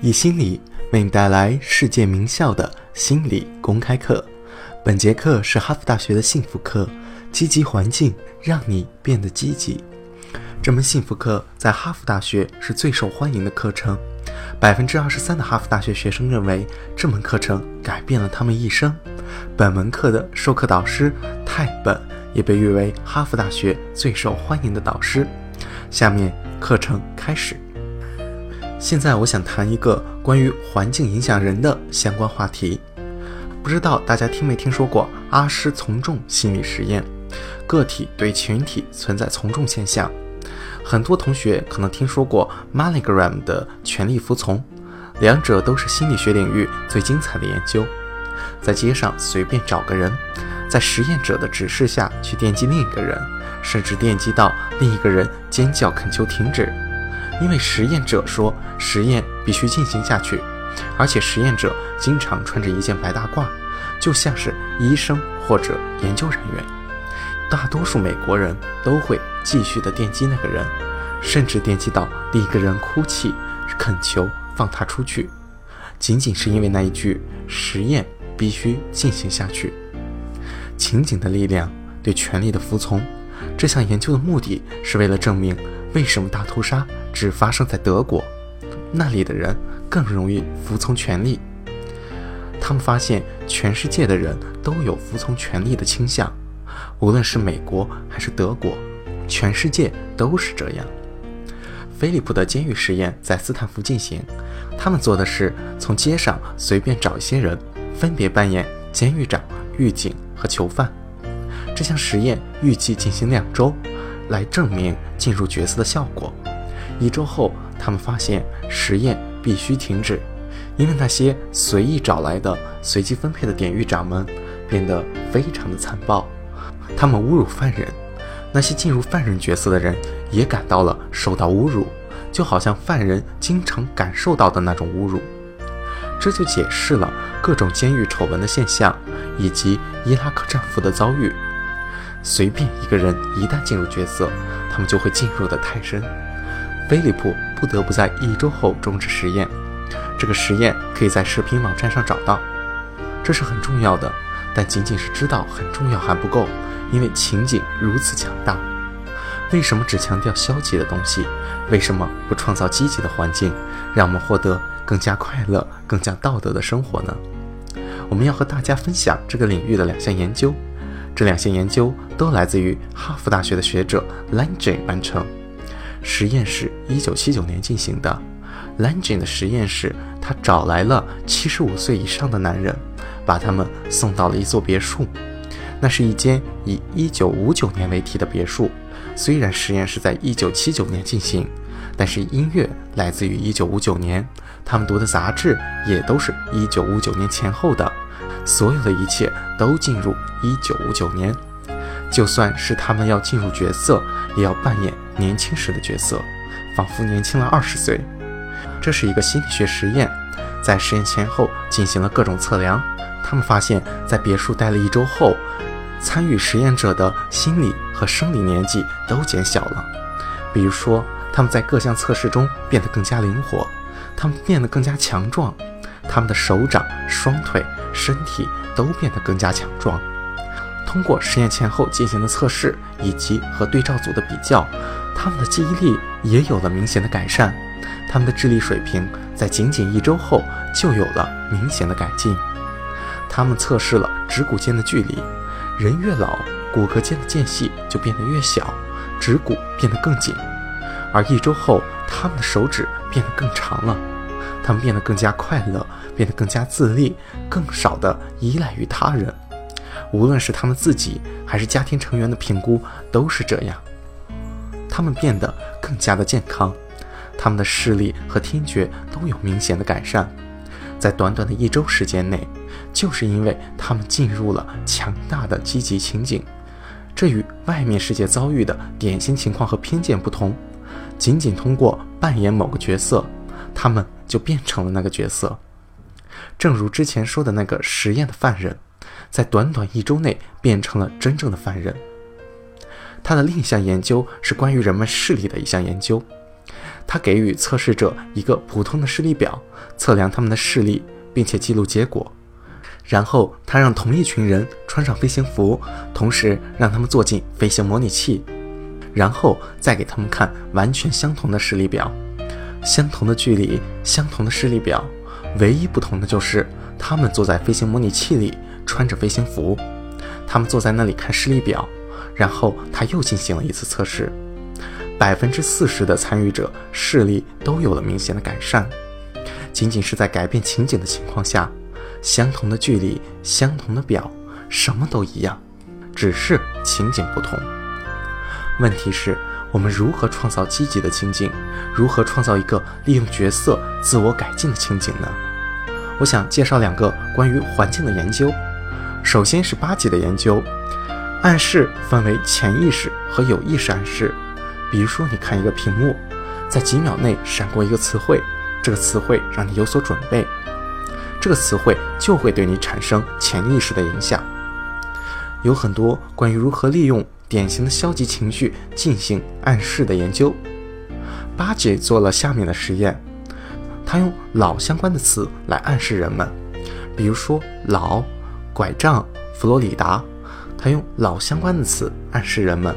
以心理为你带来世界名校的心理公开课。本节课是哈佛大学的幸福课，积极环境让你变得积极。这门幸福课在哈佛大学是最受欢迎的课程，百分之二十三的哈佛大学学生认为这门课程改变了他们一生。本门课的授课导师泰本也被誉为哈佛大学最受欢迎的导师。下面课程开始。现在我想谈一个关于环境影响人的相关话题。不知道大家听没听说过阿什从众心理实验？个体对群体存在从众现象。很多同学可能听说过 Milgram 的权力服从，两者都是心理学领域最精彩的研究。在街上随便找个人，在实验者的指示下去电击另一个人，甚至电击到另一个人尖叫恳求停止。因为实验者说实验必须进行下去，而且实验者经常穿着一件白大褂，就像是医生或者研究人员。大多数美国人都会继续的电击那个人，甚至电击到另一个人哭泣恳求放他出去，仅仅是因为那一句“实验必须进行下去”。情景的力量对权力的服从。这项研究的目的是为了证明为什么大屠杀。只发生在德国，那里的人更容易服从权力。他们发现全世界的人都有服从权力的倾向，无论是美国还是德国，全世界都是这样。菲利普的监狱实验在斯坦福进行，他们做的是从街上随便找一些人，分别扮演监狱长、狱警和囚犯。这项实验预计进行两周，来证明进入角色的效果。一周后，他们发现实验必须停止，因为那些随意找来的、随机分配的典狱长们变得非常的残暴，他们侮辱犯人。那些进入犯人角色的人也感到了受到侮辱，就好像犯人经常感受到的那种侮辱。这就解释了各种监狱丑闻的现象，以及伊拉克战俘的遭遇。随便一个人一旦进入角色，他们就会进入的太深。菲利普不得不在一周后终止实验。这个实验可以在视频网站上找到。这是很重要的，但仅仅是知道很重要还不够，因为情景如此强大。为什么只强调消极的东西？为什么不创造积极的环境，让我们获得更加快乐、更加道德的生活呢？我们要和大家分享这个领域的两项研究。这两项研究都来自于哈佛大学的学者 Lange 完成。实验是一九七九年进行的。Lange 的实验室，他找来了七十五岁以上的男人，把他们送到了一座别墅。那是一间以一九五九年为题的别墅。虽然实验是在一九七九年进行，但是音乐来自于一九五九年，他们读的杂志也都是一九五九年前后的。所有的一切都进入一九五九年。就算是他们要进入角色，也要扮演年轻时的角色，仿佛年轻了二十岁。这是一个心理学实验，在实验前后进行了各种测量。他们发现，在别墅待了一周后，参与实验者的心理和生理年纪都减小了。比如说，他们在各项测试中变得更加灵活，他们变得更加强壮，他们的手掌、双腿、身体都变得更加强壮。通过实验前后进行的测试以及和对照组的比较，他们的记忆力也有了明显的改善，他们的智力水平在仅仅一周后就有了明显的改进。他们测试了指骨间的距离，人越老，骨骼间的间隙就变得越小，指骨变得更紧。而一周后，他们的手指变得更长了，他们变得更加快乐，变得更加自立，更少的依赖于他人。无论是他们自己还是家庭成员的评估都是这样，他们变得更加的健康，他们的视力和听觉都有明显的改善，在短短的一周时间内，就是因为他们进入了强大的积极情景。这与外面世界遭遇的典型情况和偏见不同，仅仅通过扮演某个角色，他们就变成了那个角色。正如之前说的那个实验的犯人。在短短一周内变成了真正的犯人。他的另一项研究是关于人们视力的一项研究。他给予测试者一个普通的视力表，测量他们的视力，并且记录结果。然后他让同一群人穿上飞行服，同时让他们坐进飞行模拟器，然后再给他们看完全相同的视力表，相同的距离，相同的视力表，唯一不同的就是他们坐在飞行模拟器里，穿着飞行服，他们坐在那里看视力表，然后他又进行了一次测试。百分之四十的参与者视力都有了明显的改善，仅仅是在改变情景的情况下，相同的距离，相同的表，什么都一样，只是情景不同。问题是，我们如何创造积极的情景？如何创造一个利用角色自我改进的情景呢？我想介绍两个关于环境的研究。首先是八级的研究，暗示分为潜意识和有意识暗示。比如说，你看一个屏幕，在几秒内闪过一个词汇，这个词汇让你有所准备，这个词汇就会对你产生潜意识的影响。有很多关于如何利用典型的消极情绪进行暗示的研究。巴吉做了下面的实验，他用老相关的词来暗示人们，比如说老、拐杖、佛罗里达，他用老相关的词暗示人们。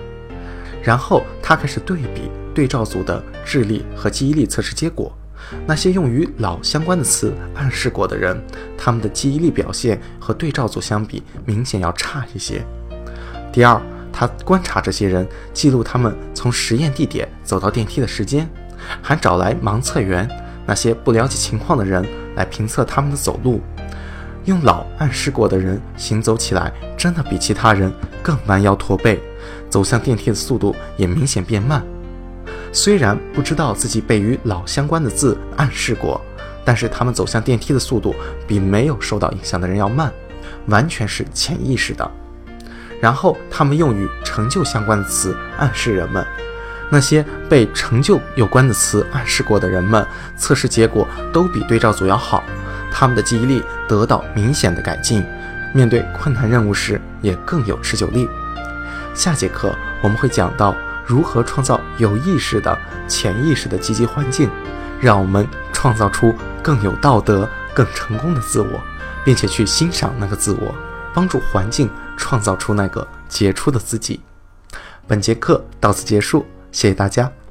然后他开始对比对照组的智力和记忆力测试结果，那些用于老相关的词暗示过的人，他们的记忆力表现和对照组相比明显要差一些。第二，他观察这些人，记录他们从实验地点走到电梯的时间，还找来盲测员，那些不了解情况的人来评测他们的走路。用老暗示过的人行走起来真的比其他人更弯腰驼背。走向电梯的速度也明显变慢。虽然不知道自己被与老相关的字暗示过，但是他们走向电梯的速度比没有受到影响的人要慢，完全是潜意识的。然后他们用与成就相关的词暗示人们，那些被成就有关的词暗示过的人们，测试结果都比对照组要好，他们的记忆力得到明显的改进，面对困难任务时也更有持久力。下节课我们会讲到如何创造有意识的、潜意识的积极环境，让我们创造出更有道德、更成功的自我，并且去欣赏那个自我，帮助环境创造出那个杰出的自己。本节课到此结束，谢谢大家。